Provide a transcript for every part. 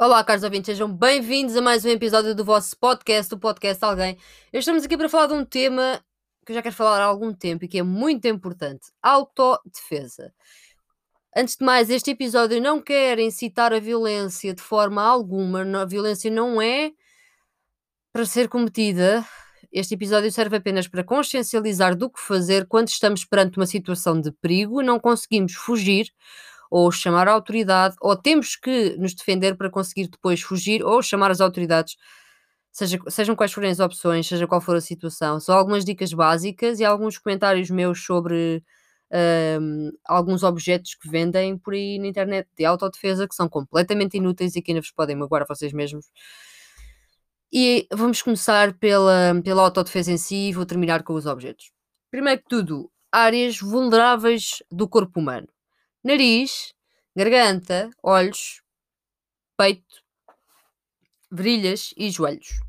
Olá, caros ouvintes, sejam bem-vindos a mais um episódio do vosso podcast, do podcast Alguém. Estamos aqui para falar de um tema que eu já quero falar há algum tempo e que é muito importante: autodefesa. Antes de mais, este episódio não quer incitar a violência de forma alguma, a violência não é para ser cometida. Este episódio serve apenas para consciencializar do que fazer quando estamos perante uma situação de perigo e não conseguimos fugir ou chamar a autoridade, ou temos que nos defender para conseguir depois fugir ou chamar as autoridades, seja, sejam quais forem as opções, seja qual for a situação. São algumas dicas básicas e alguns comentários meus sobre um, alguns objetos que vendem por aí na internet de autodefesa que são completamente inúteis e que ainda vos podem magoar vocês mesmos. E vamos começar pela, pela autodefesa em si e vou terminar com os objetos. Primeiro que tudo, áreas vulneráveis do corpo humano nariz, garganta, olhos, peito, virilhas e joelhos.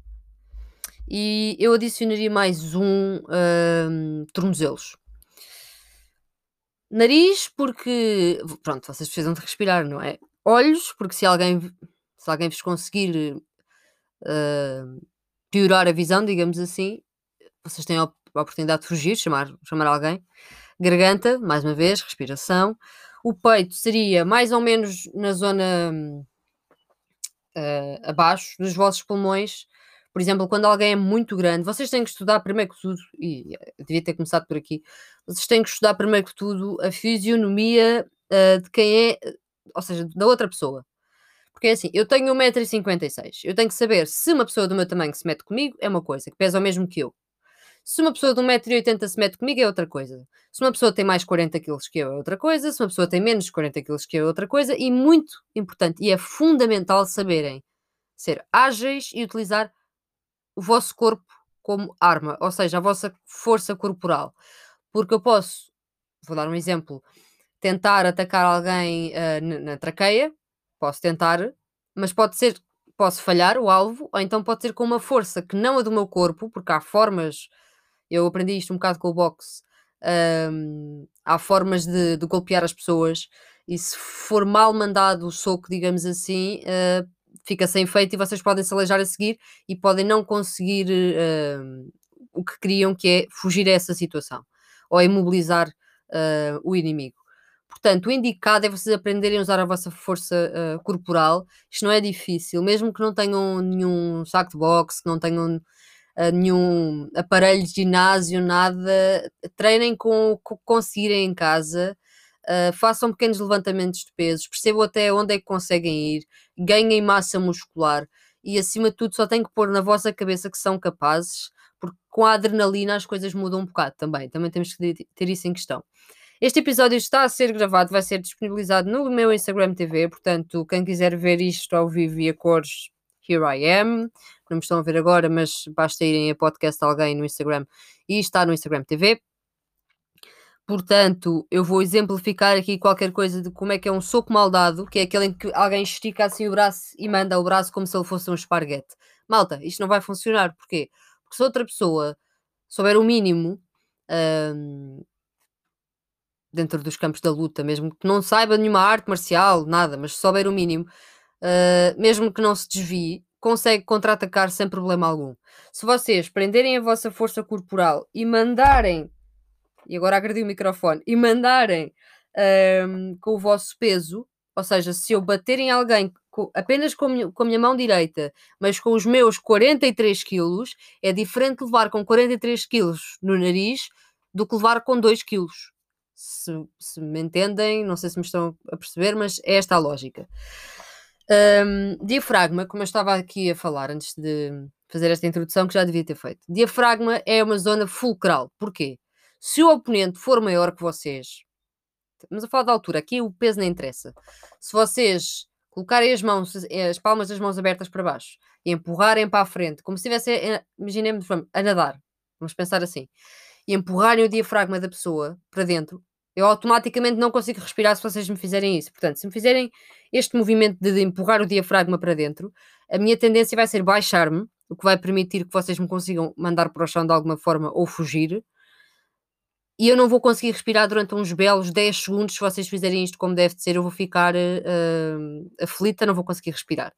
E eu adicionaria mais um, um tornozelos. Nariz, porque pronto, vocês precisam de respirar, não é? Olhos, porque se alguém, se alguém vos conseguir uh, piorar a visão, digamos assim, vocês têm a oportunidade de fugir, chamar, chamar alguém. Garganta, mais uma vez, respiração. O peito seria mais ou menos na zona uh, abaixo dos vossos pulmões. Por exemplo, quando alguém é muito grande, vocês têm que estudar primeiro que tudo, e devia ter começado por aqui, vocês têm que estudar primeiro que tudo a fisionomia uh, de quem é, ou seja, da outra pessoa. Porque é assim, eu tenho 1,56m, eu tenho que saber se uma pessoa do meu tamanho se mete comigo é uma coisa, que pesa o mesmo que eu. Se uma pessoa de 1,80m se mete comigo é outra coisa. Se uma pessoa tem mais 40 kg que eu é outra coisa. Se uma pessoa tem menos 40 kg que eu é outra coisa. E muito importante, e é fundamental saberem ser ágeis e utilizar o vosso corpo como arma, ou seja, a vossa força corporal. Porque eu posso, vou dar um exemplo, tentar atacar alguém uh, na, na traqueia, posso tentar, mas pode ser, posso falhar o alvo, ou então pode ser com uma força que não a do meu corpo, porque há formas eu aprendi isto um bocado com o boxe. Um, há formas de, de, golpear as pessoas e se for mal mandado o soco, digamos assim, uh, fica sem efeito e vocês podem se aleijar a seguir e podem não conseguir uh, o que queriam, que é fugir a essa situação ou imobilizar uh, o inimigo. Portanto, o indicado é vocês aprenderem a usar a vossa força corporal. Isto não é difícil, mesmo que não tenham nenhum saco de boxe, que não tenham nenhum aparelho de ginásio, nada. Treinem com o que conseguirem em casa. Uh, façam pequenos levantamentos de pesos, percebam até onde é que conseguem ir, ganhem massa muscular e acima de tudo só têm que pôr na vossa cabeça que são capazes, porque com a adrenalina as coisas mudam um bocado também, também temos que ter isso em questão. Este episódio está a ser gravado, vai ser disponibilizado no meu Instagram TV, portanto, quem quiser ver isto ao vivo e a cores, here I am não me estão a ver agora, mas basta irem a podcast alguém no Instagram e está no Instagram TV. Portanto, eu vou exemplificar aqui qualquer coisa de como é que é um soco mal dado, que é aquele em que alguém estica assim o braço e manda o braço como se ele fosse um esparguete. Malta, isto não vai funcionar. Porquê? Porque se outra pessoa souber o mínimo hum, dentro dos campos da luta, mesmo que não saiba nenhuma arte marcial, nada, mas souber o mínimo, uh, mesmo que não se desvie, consegue contra-atacar sem problema algum. Se vocês prenderem a vossa força corporal e mandarem, e agora agredi o microfone, e mandarem um, com o vosso peso, ou seja, se eu bater em alguém com, apenas com com a minha mão direita, mas com os meus 43 quilos, é diferente levar com 43 quilos no nariz do que levar com 2 quilos. Se, se me entendem, não sei se me estão a perceber, mas é esta a lógica. Um, diafragma, como eu estava aqui a falar antes de fazer esta introdução, que já devia ter feito. Diafragma é uma zona fulcral. Porquê? Se o oponente for maior que vocês, estamos a falar da altura, aqui o peso não interessa. Se vocês colocarem as mãos, as palmas das mãos abertas para baixo e empurrarem para a frente, como se estivessem, imaginemos, a nadar, vamos pensar assim, e empurrarem o diafragma da pessoa para dentro, eu automaticamente não consigo respirar se vocês me fizerem isso. Portanto, se me fizerem este movimento de empurrar o diafragma para dentro, a minha tendência vai ser baixar-me, o que vai permitir que vocês me consigam mandar para o chão de alguma forma ou fugir. E eu não vou conseguir respirar durante uns belos 10 segundos. Se vocês fizerem isto como deve ser, eu vou ficar uh, aflita, não vou conseguir respirar.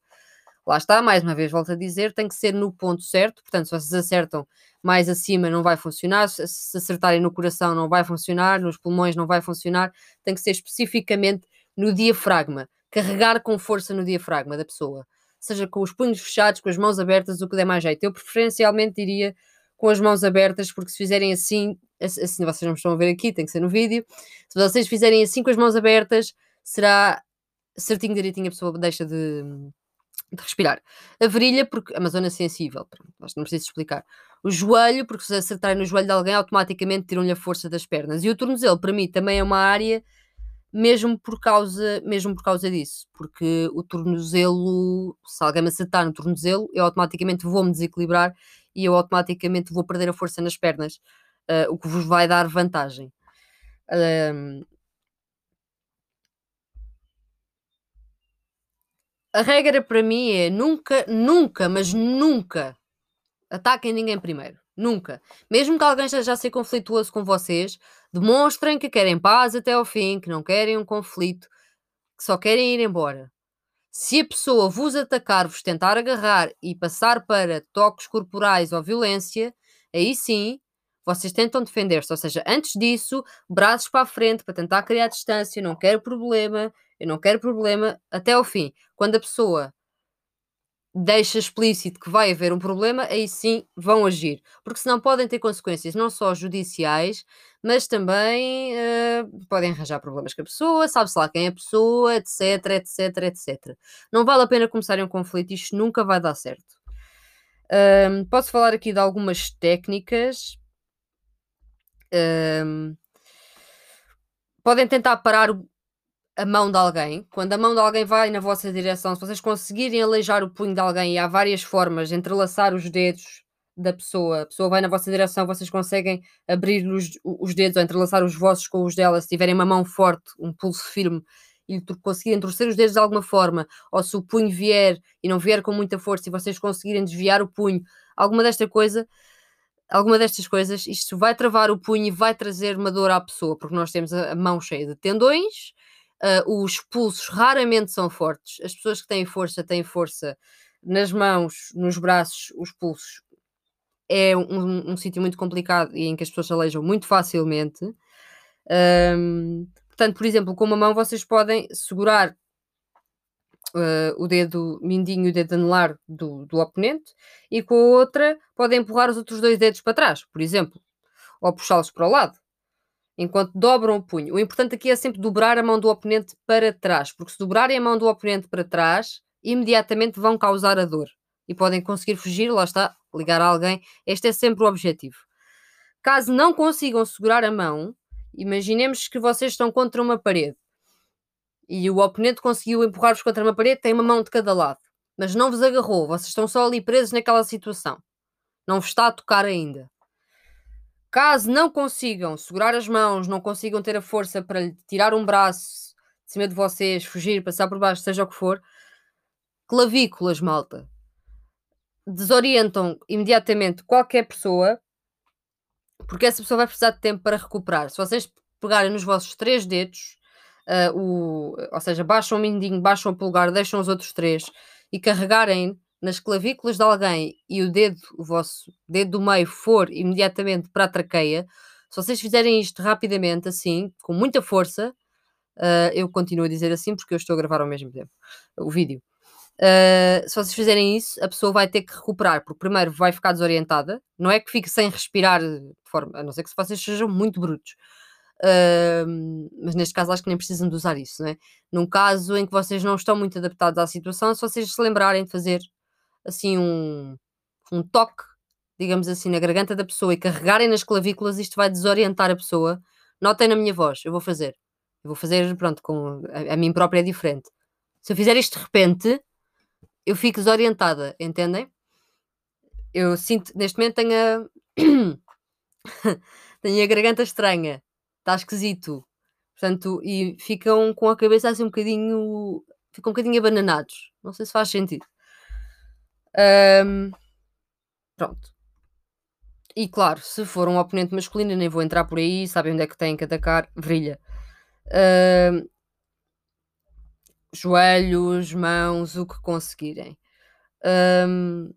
Lá está, mais uma vez, volto a dizer, tem que ser no ponto certo. Portanto, se vocês acertam mais acima, não vai funcionar. Se, acertarem no coração, não vai funcionar. Nos pulmões, não vai funcionar. Tem que ser especificamente no diafragma. Carregar com força no diafragma da pessoa. Seja com os punhos fechados, com as mãos abertas, o que der mais jeito. Eu preferencialmente diria com as mãos abertas, porque se fizerem assim, assim vocês não estão a ver aqui, tem que ser no vídeo. Se vocês fizerem assim com as mãos abertas, será certinho, direitinho, a pessoa deixa de, de respirar. A virilha, porque a zona sensível, pronto, não preciso explicar. O joelho, porque se acertarem no joelho de alguém, automaticamente tiram-lhe a força das pernas. E o tornozelo, para mim, também é uma área, mesmo por causa, mesmo por causa disso, porque o tornozelo, se alguém me acertar no tornozelo, eu automaticamente vou-me desequilibrar e eu automaticamente vou perder a força nas pernas, uh, o que vos vai dar vantagem. Um, a regra para mim é nunca, nunca, mas nunca ataquem ninguém primeiro. Nunca. Mesmo que alguém esteja a ser conflituoso com vocês, demonstrem que querem paz até ao fim, que não querem um conflito, que só querem ir embora. Se a pessoa vos atacar, vos tentar agarrar e passar para toques corporais ou violência, aí sim vocês tentam defender-se. Ou seja, antes disso, braços para a frente para tentar criar distância, não quero problema, eu não quero problema, até ao fim. Quando a pessoa deixa explícito que vai haver um problema, aí sim vão agir. Porque senão podem ter consequências não só judiciais, mas também uh, podem arranjar problemas com a pessoa, sabe-se lá quem é a pessoa, etc, etc, etc. Não vale a pena começarem um conflito, isto nunca vai dar certo. Um, posso falar aqui de algumas técnicas. Um, podem tentar parar a mão de alguém, quando a mão de alguém vai na vossa direção, se vocês conseguirem aleijar o punho de alguém, e há várias formas de entrelaçar os dedos da pessoa, a pessoa vai na vossa direção, vocês conseguem abrir os, os dedos ou entrelaçar os vossos com os dela, se tiverem uma mão forte, um pulso firme, e conseguirem torcer os dedos de alguma forma, ou se o punho vier e não vier com muita força e vocês conseguirem desviar o punho, alguma desta coisa, alguma destas coisas, isto vai travar o punho e vai trazer uma dor à pessoa, porque nós temos a, mão cheia de tendões, Uh, os pulsos raramente são fortes. As pessoas que têm força têm força nas mãos, nos braços, os pulsos. É um, um sítio muito complicado e em que as pessoas se aleijam muito facilmente. Um, portanto, por exemplo, com uma mão vocês podem segurar uh, o dedo mindinho e o dedo anelar do, do oponente e com a outra podem empurrar os outros dois dedos para trás, por exemplo, ou puxá-los para o lado enquanto dobram o punho. O importante aqui é sempre dobrar a mão do oponente para trás, porque se dobrarem a mão do oponente para trás, imediatamente vão causar a dor e podem conseguir fugir, lá está, ligar a alguém. Este é sempre o objetivo. Caso não consigam segurar a mão, imaginemos que vocês estão contra uma parede e o oponente conseguiu empurrar-vos contra uma parede, tem uma mão de cada lado, mas não vos agarrou, vocês estão só ali presos naquela situação. Não vos está a tocar ainda. Caso não consigam segurar as mãos, não consigam ter a força para lhe tirar um braço de cima de vocês, fugir, passar por baixo, seja o que for, clavículas, malta. Desorientam imediatamente qualquer pessoa, porque essa pessoa vai precisar de tempo para recuperar. Se vocês pegarem nos vossos três dedos, uh, o, ou seja, baixam o mindinho, baixam o pulgar, deixam os outros três e carregarem nas clavículas de alguém e o dedo, o vosso dedo do meio, for imediatamente para a traqueia, se vocês fizerem isto rapidamente, assim, com muita força, uh, eu continuo a dizer assim porque eu estou a gravar ao mesmo tempo o vídeo. Uh, se vocês fizerem isso, a pessoa vai ter que recuperar, porque primeiro vai ficar desorientada, não é que fique sem respirar, de forma, a não ser que vocês sejam muito brutos. Uh, mas neste caso acho que nem precisam de usar isso, né? Num caso em que vocês não estão muito adaptados à situação, se vocês se lembrarem de fazer assim um, um toque, digamos assim, na garganta da pessoa e carregarem nas clavículas, isto vai desorientar a pessoa. Notem na minha voz, eu vou fazer. Eu vou fazer, pronto, com a, a mim própria é diferente. Se eu fizer isto de repente, eu fico desorientada, entendem? Eu sinto, neste momento tenho a, tenho a garganta estranha, está esquisito. Portanto, e ficam com a cabeça assim um bocadinho, ficam um bocadinho abananados. Não sei se faz sentido. Um, pronto. E claro, se for um oponente masculino, nem vou entrar por aí, sabem onde é que têm que atacar, virilha. joelhos, mãos, o que conseguirem. Um,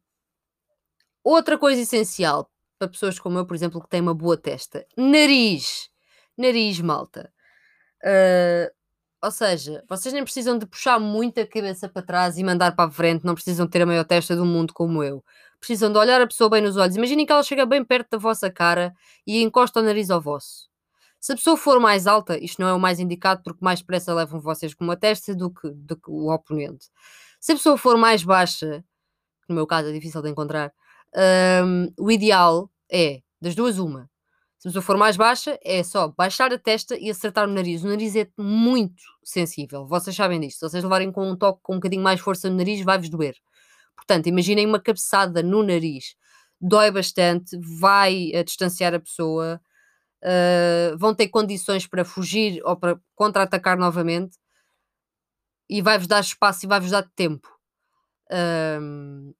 outra coisa essencial para pessoas como eu, por exemplo, que têm uma boa testa: nariz. Nariz, malta. Uh, ou seja, vocês nem precisam de puxar muito a cabeça para trás e mandar para a frente, não precisam ter a maior testa do mundo como eu. Precisam de olhar a pessoa bem nos olhos. Imaginem que ela chega bem perto da vossa cara e encosta o nariz ao vosso. Se a pessoa for mais alta, isto não é o mais indicado porque mais pressa levam vocês com uma testa do que, do que o oponente. Se a pessoa for mais baixa, no meu caso é difícil de encontrar, um, o ideal é, das duas, uma. Se for mais baixa, é só baixar a testa e acertar o nariz. O nariz é muito sensível, vocês sabem disto. Se vocês levarem com um toque com um bocadinho mais força no nariz, vai-vos doer. Portanto, imaginem uma cabeçada no nariz. Dói bastante, vai a distanciar a pessoa, uh, vão ter condições para fugir ou para contra-atacar novamente e vai-vos dar espaço e vai-vos dar tempo. Um,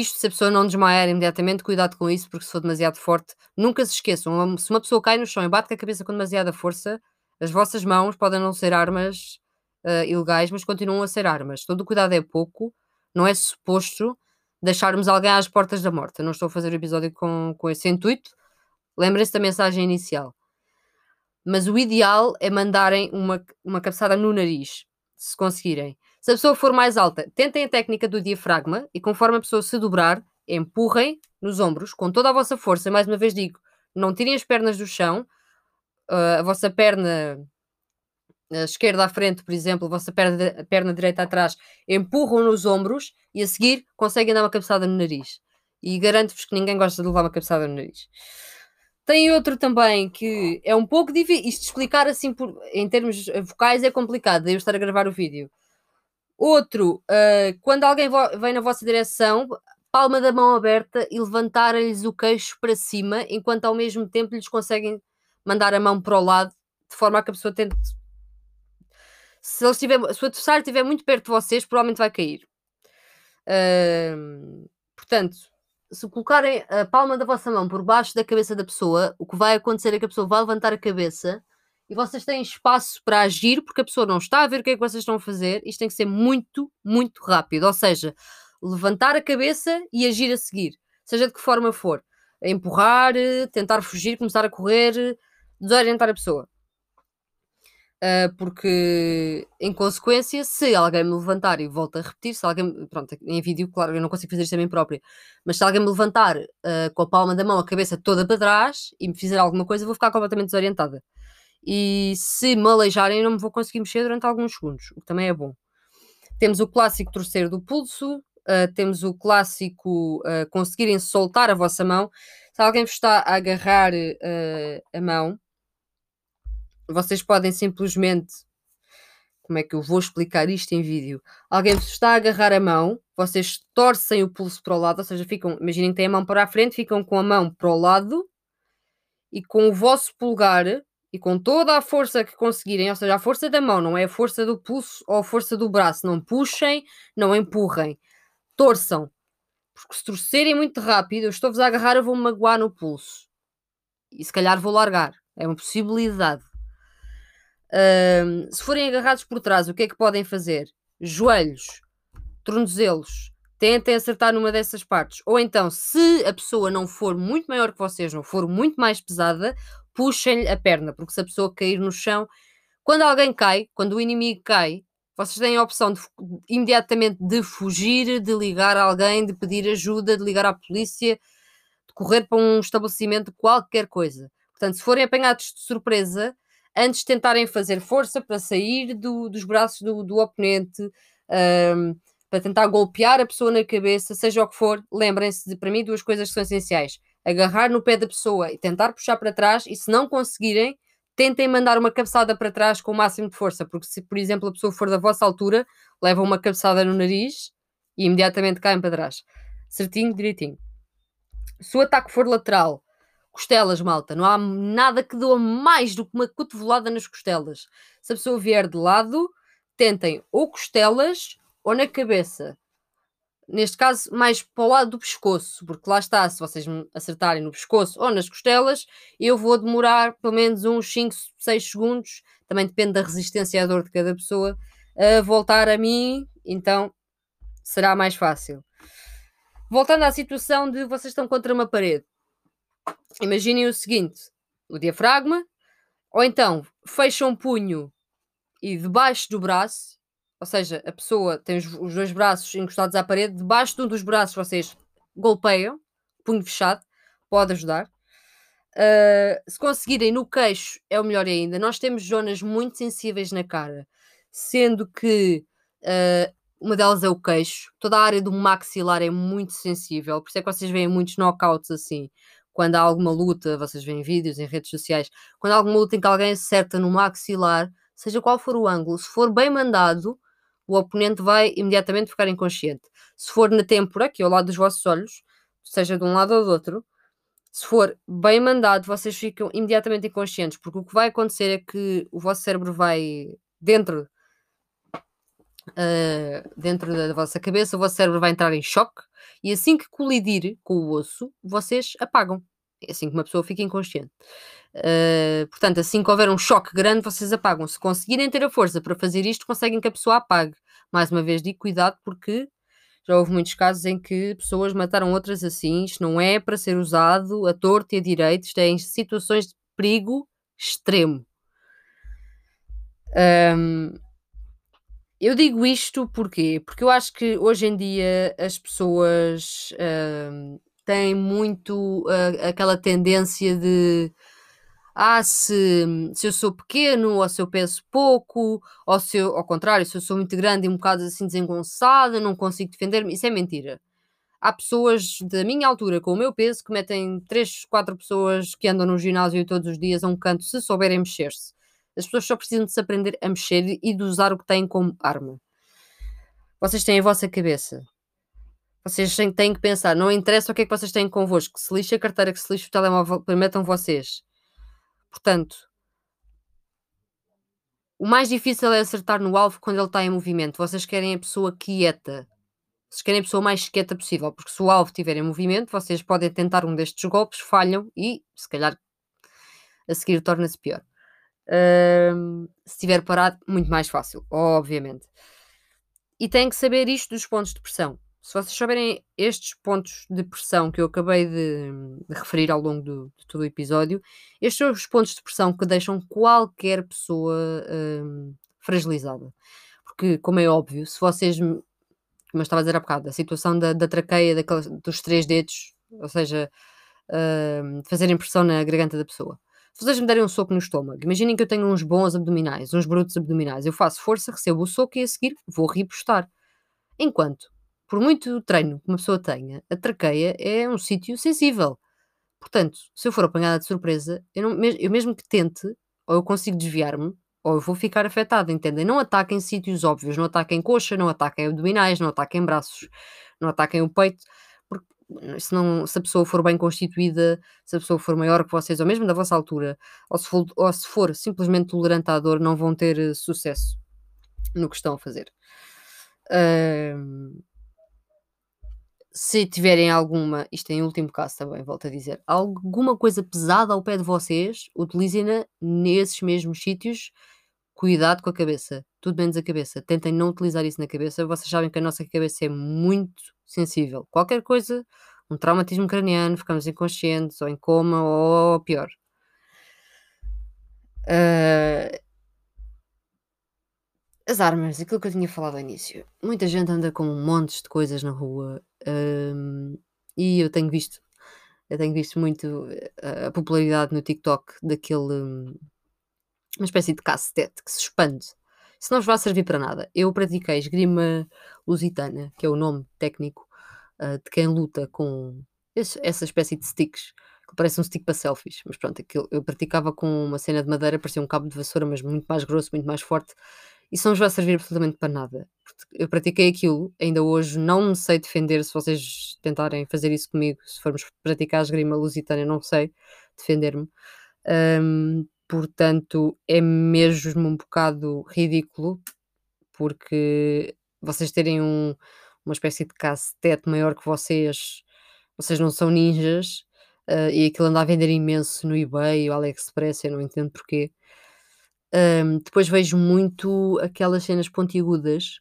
isto, se a pessoa não desmaiar imediatamente, cuidado com isso, porque se for demasiado forte, nunca se esqueçam. Se uma pessoa cai no chão e bate com a cabeça com demasiada força, as vossas mãos podem não ser armas uh, ilegais, mas continuam a ser armas. Todo o cuidado é pouco, não é suposto deixarmos alguém às portas da morte. Eu não estou a fazer o episódio com, com esse intuito. Lembrem-se da mensagem inicial. Mas o ideal é mandarem uma, uma cabeçada no nariz, se conseguirem. Se a pessoa for mais alta, tentem a técnica do diafragma e conforme a pessoa se dobrar, empurrem nos ombros com toda a vossa força. Mais uma vez digo, não tirem as pernas do chão, uh, a vossa perna a esquerda à frente, por exemplo, a vossa perna, a perna direita atrás, empurram nos ombros e a seguir conseguem dar uma cabeçada no nariz. E garanto-vos que ninguém gosta de levar uma cabeçada no nariz. Tem outro também que é um pouco difícil. Isto explicar assim por, em termos vocais é complicado, eu estar a gravar o vídeo. Outro, uh, quando alguém vem na vossa direção, palma da mão aberta e levantar-lhes o queixo para cima, enquanto ao mesmo tempo lhes conseguem mandar a mão para o lado, de forma a que a pessoa tente. Se, ele estiver, se o adversário estiver muito perto de vocês, provavelmente vai cair. Uh, portanto, se colocarem a palma da vossa mão por baixo da cabeça da pessoa, o que vai acontecer é que a pessoa vai levantar a cabeça e vocês têm espaço para agir porque a pessoa não está a ver o que é que vocês estão a fazer. Isto tem que ser muito, muito rápido. Ou seja, levantar a cabeça e agir a seguir, seja de que forma for. Empurrar, tentar fugir, começar a correr, desorientar a pessoa. Uh, porque, em consequência, se alguém me levantar e volta a repetir, se alguém, pronto, em vídeo, claro, eu não consigo fazer isto a mim própria, mas se alguém me levantar uh, com a palma da mão, a cabeça toda para trás e me fizer alguma coisa, vou ficar completamente desorientada e se me aleijarem não me vou conseguir mexer durante alguns segundos, o que também é bom. Temos o clássico torcer do pulso, uh, temos o clássico uh, conseguirem soltar a vossa mão. Se alguém vos está a agarrar uh, a mão, vocês podem simplesmente. Como é que eu vou explicar isto em vídeo? Alguém vos está a agarrar a mão, vocês torcem o pulso para o lado, ou seja, ficam, imaginem que têm a mão para a frente, ficam com a mão para o lado e com o vosso pulgar e com toda a força que conseguirem, ou seja, a força da mão, não é a força do pulso ou a força do braço, não puxem, não empurrem, torçam, porque se torcerem muito rápido, eu estou-vos a agarrar, eu vou-me magoar no pulso e se calhar vou largar, é uma possibilidade. Um, se forem agarrados por trás, o que é que podem fazer? Joelhos, tornozelos, tentem acertar numa dessas partes. Ou então, se a pessoa não for muito maior que vocês, não for muito mais pesada, puxem-lhe a perna, porque se a pessoa cair no chão, quando alguém cai, quando o inimigo cai, vocês têm a opção de, imediatamente de fugir, de ligar a alguém, de pedir ajuda, de ligar à polícia, de correr para um estabelecimento, qualquer coisa. Portanto, se forem apanhados de surpresa, antes de tentarem fazer força para sair do, dos braços do, do oponente, um, para tentar golpear a pessoa na cabeça, seja o que for, lembrem-se de, para mim, duas coisas que são essenciais agarrar no pé da pessoa e tentar puxar para trás, e se não conseguirem, tentem mandar uma cabeçada para trás com o máximo de força, porque se, por exemplo, a pessoa for da vossa altura, levam uma cabeçada no nariz e imediatamente caem para trás. Certinho, direitinho. Se o ataque for lateral, costelas, malta, não há nada que doa mais do que uma cotovelada nas costelas. Se a pessoa vier de lado, tentem ou costelas ou na cabeça neste caso, mais para o lado do pescoço, porque lá está, se vocês me acertarem no pescoço ou nas costelas, eu vou demorar pelo menos uns 5, 6 segundos, também depende da resistência à dor de cada pessoa, a voltar a mim, então será mais fácil. Voltando à situação de vocês estão contra uma parede. Imaginem o seguinte: o diafragma, ou então fecham um punho e debaixo do braço, ou seja, a pessoa tem os, dois braços encostados à parede, debaixo de um dos braços vocês golpeiam, punho fechado, pode ajudar. Uh, se conseguirem no queixo, é o melhor ainda. Nós temos zonas muito sensíveis na cara, sendo que uh, uma delas é o queixo. Toda a área do maxilar é muito sensível, por isso é que vocês veem muitos knockouts assim. Quando há alguma luta, vocês veem vídeos em redes sociais, quando há alguma luta em que alguém acerta no maxilar, seja qual for o ângulo, se for bem mandado, o oponente vai imediatamente ficar inconsciente. Se for na têmpora, que é ao lado dos vossos olhos, seja de um lado ou do outro, se for bem mandado, vocês ficam imediatamente inconscientes, porque o que vai acontecer é que o vosso cérebro vai dentro uh, dentro da vossa cabeça, o vosso cérebro vai entrar em choque e assim que colidir com o osso, vocês apagam. É assim que uma pessoa fica inconsciente. Uh, portanto, assim que houver um choque grande, vocês apagam. Se conseguirem ter a força para fazer isto, conseguem que a pessoa apague. Mais uma vez, digo cuidado porque já houve muitos casos em que pessoas mataram outras assim. Isto não é para ser usado a torto e a direito, isto é em situações de perigo extremo. Um, eu digo isto porquê? Porque eu acho que hoje em dia as pessoas uh, têm muito uh, aquela tendência de ah, se, se eu sou pequeno, ou se eu peso pouco, ou se eu, ao contrário, se eu sou muito grande e um bocado assim desengonçada, não consigo defender-me, isso é mentira. Há pessoas da minha altura com o meu peso que metem 3, 4 pessoas que andam no ginásio todos os dias a um canto se souberem mexer-se. As pessoas só precisam de se aprender a mexer e de usar o que têm como arma. Vocês têm a vossa cabeça. Vocês têm que pensar, não interessa o que é que vocês têm convosco, se lixa a carteira, que se lixa o telemóvel, permitam vocês. Portanto, o mais difícil é acertar no alvo quando ele está em movimento. Vocês querem a pessoa quieta. Vocês querem a pessoa mais quieta possível, porque se o alvo estiver em movimento, vocês podem tentar um destes golpes, falham e, se calhar, a seguir torna-se pior. Se estiver parado, muito mais fácil, obviamente. E tem que saber isto dos pontos de pressão. Se vocês souberem estes pontos de pressão que eu acabei de, de referir ao longo do, de todo o episódio, estes são os pontos de pressão que deixam qualquer pessoa uh, fragilizada. Porque, como é óbvio, se vocês, como eu estava a dizer há bocado, a situação da, da traqueia, daquelas, dos três dedos, ou seja, uh, fazerem pressão na garganta da pessoa. Se vocês me derem um soco no estômago, imaginem que eu tenho uns bons abdominais, uns brutos abdominais. Eu faço força, recebo o soco e a seguir vou repostar. Enquanto, por muito treino que uma pessoa tenha, a traqueia é um sítio sensível. Portanto, se eu for apanhada de surpresa, eu, não, eu mesmo que tente, ou eu consigo desviar-me, ou eu vou ficar afetada, entendem? Não ataquem sítios óbvios, não ataquem coxa, não ataquem abdominais, não ataquem braços, não ataquem o peito se, não, se a pessoa for bem constituída, se a pessoa for maior que vocês, ou mesmo da vossa altura, ou se for, ou se for simplesmente tolerante à dor, não vão ter uh, sucesso no que estão a fazer. Uh, se tiverem alguma, isto em último caso também, volto a dizer, alguma coisa pesada ao pé de vocês, utilizem-na nesses mesmos sítios. Cuidado com a cabeça, tudo menos a cabeça. Tentem não utilizar isso na cabeça. Vocês sabem que a nossa cabeça é muito sensível. Qualquer coisa, um traumatismo craniano, ficamos inconscientes, ou em coma, ou pior. Uh, as armas, aquilo que eu tinha falado ao início. Muita gente anda com montes de coisas na rua e eu tenho visto, eu tenho visto muito a, a popularidade no TikTok daquele um, uma espécie de cacetete que se expande isso não vos vai servir para nada. Eu pratiquei esgrima lusitana, que é o nome técnico uh, de quem luta com esse, essa espécie de sticks, que parece um stick para selfies, mas pronto, aquilo, eu praticava com uma cena de madeira, parecia um cabo de vassoura, mas muito mais grosso, muito mais forte. Isso não vai servir absolutamente para nada. Eu pratiquei aquilo, ainda hoje não me sei defender se vocês tentarem fazer isso comigo, se formos praticar esgrima lusitana, não sei defender-me. Um, Portanto, é mesmo um bocado ridículo, porque vocês terem um, uma espécie de cacetete maior que vocês, vocês não são ninjas, uh, e aquilo anda a vender imenso no eBay ou AliExpress, eu não entendo porquê. Depois vejo muito aquelas cenas pontiagudas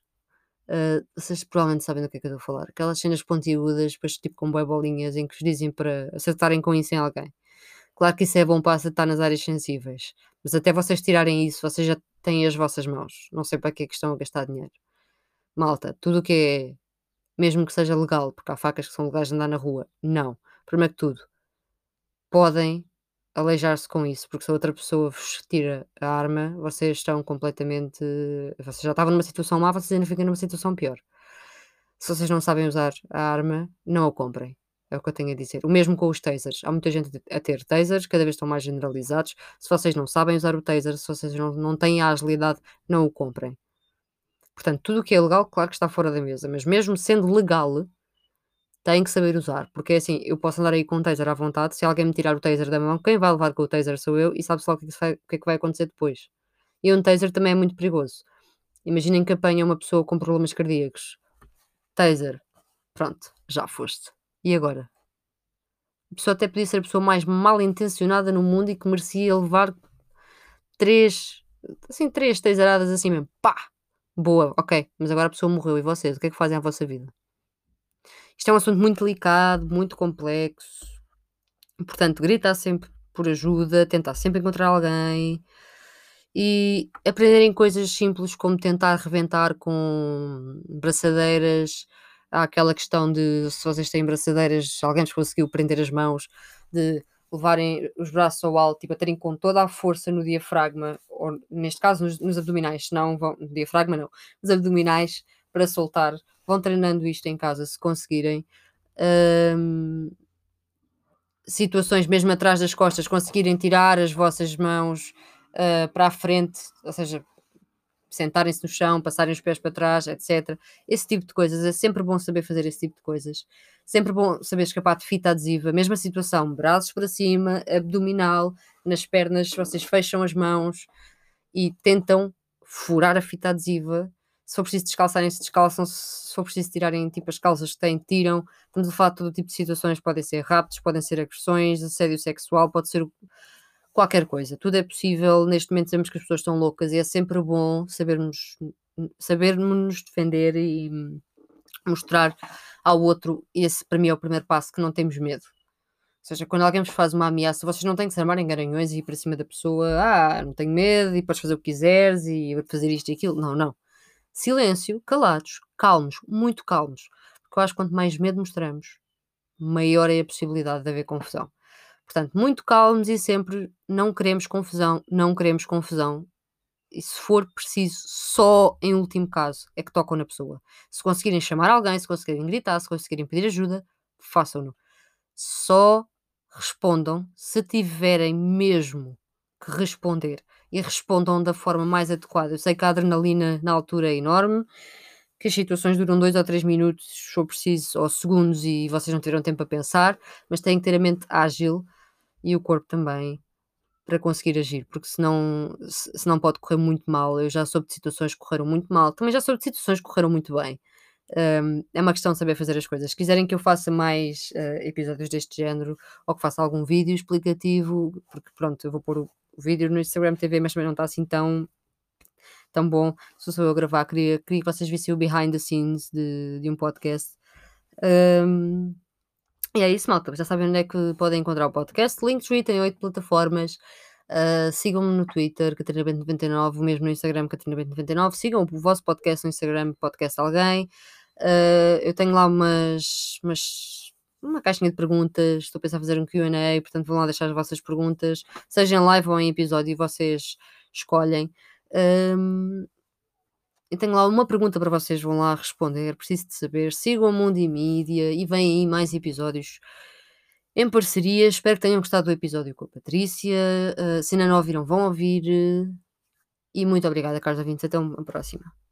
Uh, vocês provavelmente sabem do que é que eu estou a falar. Aquelas cenas pontiagudas, depois tipo com boé bolinhas, em que vos dizem para acertarem com isso em alguém. Claro que isso é bom para acertar nas áreas sensíveis, mas até vocês tirarem isso, vocês já têm as vossas mãos. Não sei para que é que estão a gastar dinheiro. Malta, tudo o que é, mesmo que seja legal, porque há facas que são legais de andar na rua, não. Primeiro que tudo, podem aleijar-se com isso, porque se a outra pessoa vos tira a arma, vocês estão completamente. Vocês já estavam numa situação má, vocês ainda ficam numa situação pior. Se vocês não sabem usar a arma, não a comprem. É o que eu tenho a dizer. O mesmo com os tasers. Há muita gente a ter tasers, cada vez estão mais generalizados. Se vocês não sabem usar o taser, se vocês não, não têm a agilidade, não o comprem. Portanto, tudo o que é legal, claro que está fora da mesa, mas mesmo sendo legal, tem que saber usar, porque é assim, eu posso andar aí com o taser à vontade, se alguém me tirar o taser da mão, quem vai levar com o taser sou eu e sabe-se logo o que, é vai, o que é que vai acontecer depois. E um taser também é muito perigoso. Imaginem que apanha uma pessoa com problemas cardíacos. Taser. Pronto, já foste. E agora? A pessoa até podia ser a pessoa mais mal intencionada no mundo e que merecia levar três, assim, três taseradas assim mesmo. Pá! Boa, ok. Mas agora a pessoa morreu e vocês, o que é que fazem à vossa vida? Isto é um assunto muito delicado, muito complexo. Portanto, gritar sempre por ajuda, tentar sempre encontrar alguém e aprenderem coisas simples como tentar reventar com braçadeiras. Há aquela questão de se vocês têm braçadeiras, alguém vos conseguiu prender as mãos, de levarem os braços ao alto e baterem com toda a força no diafragma, ou neste caso nos, nos abdominais, não vão, diafragma não, nos abdominais para soltar vão treinando isto em casa se conseguirem. Um, situações mesmo atrás das costas, conseguirem tirar as vossas mãos uh, para a frente, ou seja, sentarem-se no chão, passarem os pés para trás, etc. Esse tipo de coisas, é sempre bom saber fazer esse tipo de coisas. Sempre bom saber escapar de fita adesiva, mesma situação, braços para cima, abdominal, nas pernas, vocês fecham as mãos e tentam furar a fita adesiva se for preciso descalçarem, se descalçam, se for preciso tirarem tipo as calças que têm, tiram. Estamos a falar de todo tipo de situações, podem ser raptos, podem ser agressões, assédio sexual, pode ser qualquer coisa, tudo é possível. Neste momento sabemos que as pessoas estão loucas e é sempre bom sabermos, sabermos nos defender e mostrar ao outro. Esse para mim é o primeiro passo, que não temos medo. Ou seja, quando alguém vos faz uma ameaça, vocês não têm que se armar em garanhões e ir para cima da pessoa, ah, não tenho medo e podes fazer o que quiseres e fazer isto e aquilo. Não, não silêncio, calados, calmos, muito calmos. Porque eu acho que quanto mais medo mostramos, maior é a possibilidade de haver confusão. Portanto, muito calmos e sempre não queremos confusão, não queremos confusão. E se for preciso, só em último caso é que tocam na pessoa. Se conseguirem chamar alguém, se conseguirem gritar, se conseguirem pedir ajuda, façam-no. Só respondam se tiverem mesmo que responder e respondam da forma mais adequada. Eu sei que a adrenalina na altura é enorme, que as situações duram dois ou três minutos, se for preciso, ou segundos, e vocês não tiveram tempo a pensar, mas têm que ter a mente ágil e o corpo também para conseguir agir, porque senão, senão pode correr muito mal. Eu já soube de situações que correram muito mal, também já soube de situações que correram muito bem. Um, é uma questão de saber fazer as coisas. Se quiserem que eu faça mais uh, episódios deste género ou que faça algum vídeo explicativo, porque pronto, eu vou pôr o o vídeo no Instagram TV, mas também não está assim tão, tão bom. Sou eu a gravar, queria, queria que vocês vissem o behind the scenes de, de um podcast. Um, e é isso, malta. Já sabem onde é que podem encontrar o podcast. Linktree tem oito plataformas. Uh, Sigam-me no Twitter, CatarinaBento99, mesmo no Instagram, CatarinaBento99. Sigam o vosso podcast no Instagram, Podcast Alguém. Uh, eu tenho lá umas, umas uma caixinha de perguntas, estou a pensar fazer um QA, portanto vão lá deixar as vossas perguntas, seja em live ou em episódio, e vocês escolhem. Um, eu tenho lá uma pergunta para vocês, vão lá responder. Preciso de saber. Sigam o Mundo e Mídia e vêm aí mais episódios em parceria. Espero que tenham gostado do episódio com a Patrícia. Uh, se ainda não ouviram, vão ouvir. E muito obrigada, caros ouvintes. Até uma próxima.